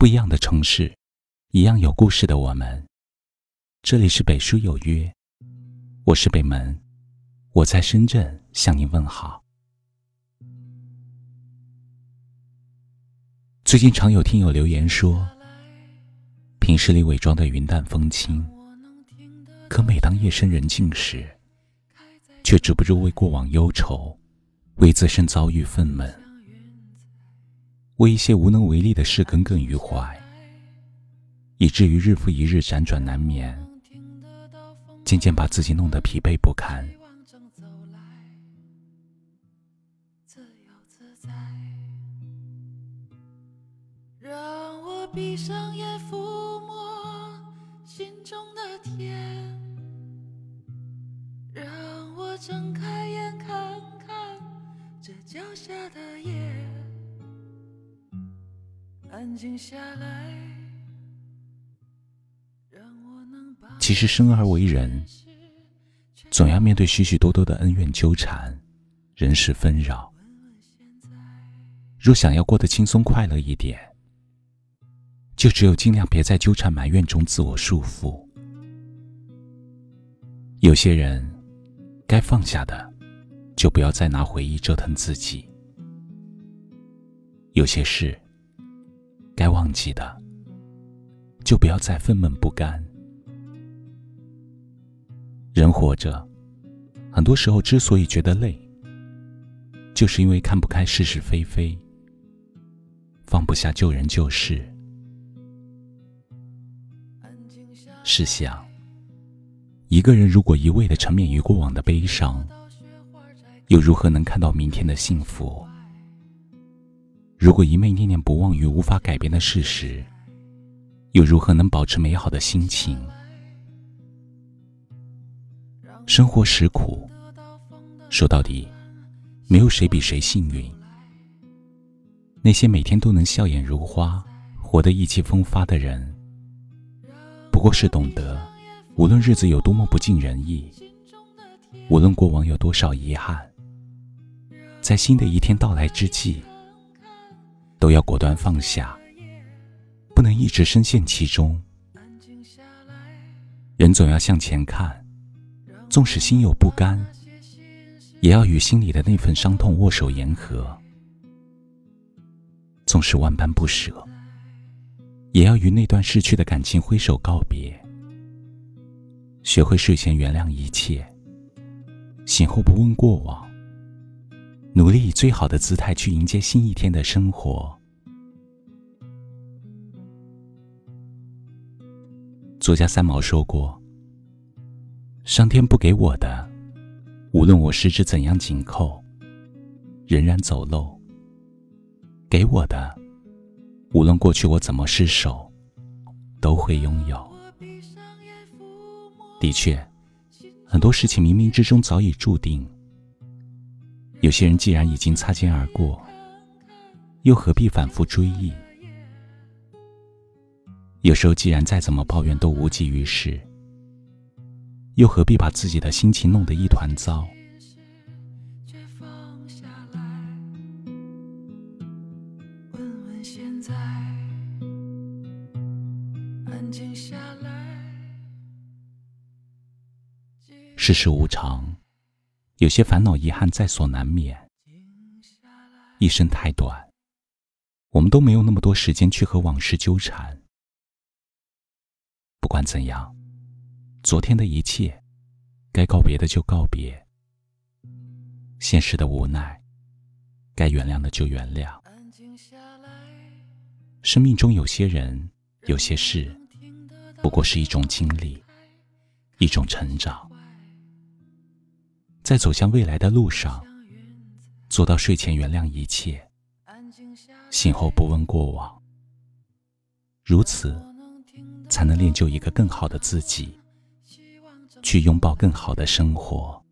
不一样的城市，一样有故事的我们。这里是北书有约，我是北门，我在深圳向您问好。最近常有听友留言说，平时里伪装的云淡风轻，可每当夜深人静时，却止不住为过往忧愁，为自身遭遇愤懑。为一些无能为力的事耿耿于怀，以至于日复一日辗转难眠，渐渐把自己弄得疲惫不堪。让我闭上眼，抚摸心中的天，让我睁开眼，看看这脚下的夜。其实生而为人，总要面对许许多多的恩怨纠缠、人事纷扰。若想要过得轻松快乐一点，就只有尽量别在纠缠埋怨中自我束缚。有些人该放下的，就不要再拿回忆折腾自己。有些事。该忘记的，就不要再愤懑不甘。人活着，很多时候之所以觉得累，就是因为看不开是是非非，放不下旧人旧事。试想，一个人如果一味的沉湎于过往的悲伤，又如何能看到明天的幸福？如果一昧念念不忘于无法改变的事实，又如何能保持美好的心情？生活实苦，说到底，没有谁比谁幸运。那些每天都能笑颜如花、活得意气风发的人，不过是懂得，无论日子有多么不尽人意，无论过往有多少遗憾，在新的一天到来之际。都要果断放下，不能一直深陷其中。人总要向前看，纵使心有不甘，也要与心里的那份伤痛握手言和。纵使万般不舍，也要与那段逝去的感情挥手告别。学会睡前原谅一切，醒后不问过往。努力以最好的姿态去迎接新一天的生活。作家三毛说过：“上天不给我的，无论我十指怎样紧扣，仍然走漏；给我的，无论过去我怎么失手，都会拥有。”的确，很多事情冥冥之中早已注定。有些人既然已经擦肩而过，又何必反复追忆？有时候，既然再怎么抱怨都无济于事，又何必把自己的心情弄得一团糟？世事无常。有些烦恼、遗憾在所难免。一生太短，我们都没有那么多时间去和往事纠缠。不管怎样，昨天的一切，该告别的就告别。现实的无奈，该原谅的就原谅。生命中有些人、有些事，不过是一种经历，一种成长。在走向未来的路上，做到睡前原谅一切，醒后不问过往。如此，才能练就一个更好的自己，去拥抱更好的生活。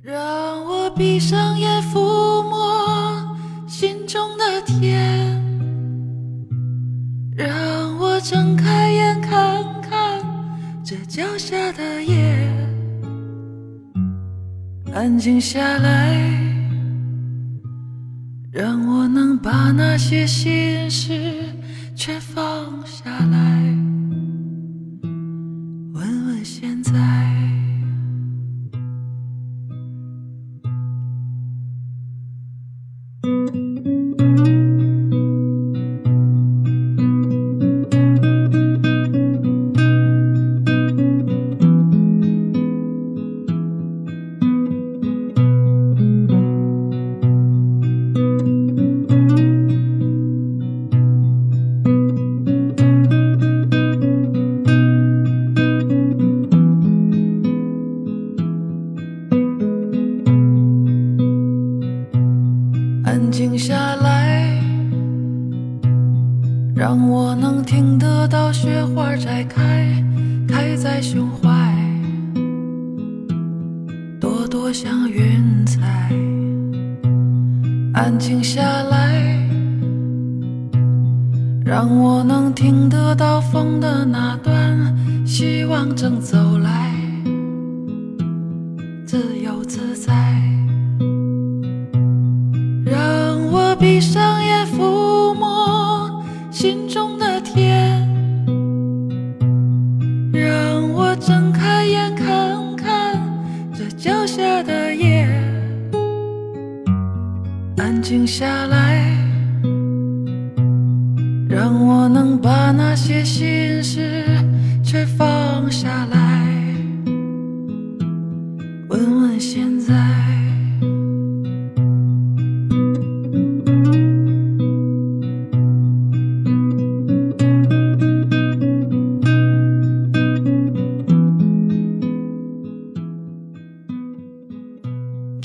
让我闭上眼，抚摸心中的天，让我睁开。这脚下的夜，安静下来，让我能把那些心事全放让我能听得到雪花在开，开在胸怀，朵朵像云彩。安静下来，让我能听得到风的那段，希望正走来，自由自在。心中的天。让我睁开眼，看看这脚下的夜。安静下来，让我能把那些心事全放下来。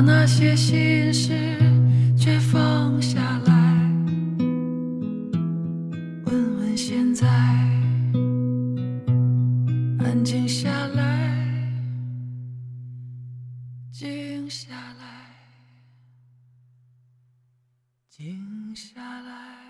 把那些心事全放下来。问问现在。安静下来，静下来，静下来。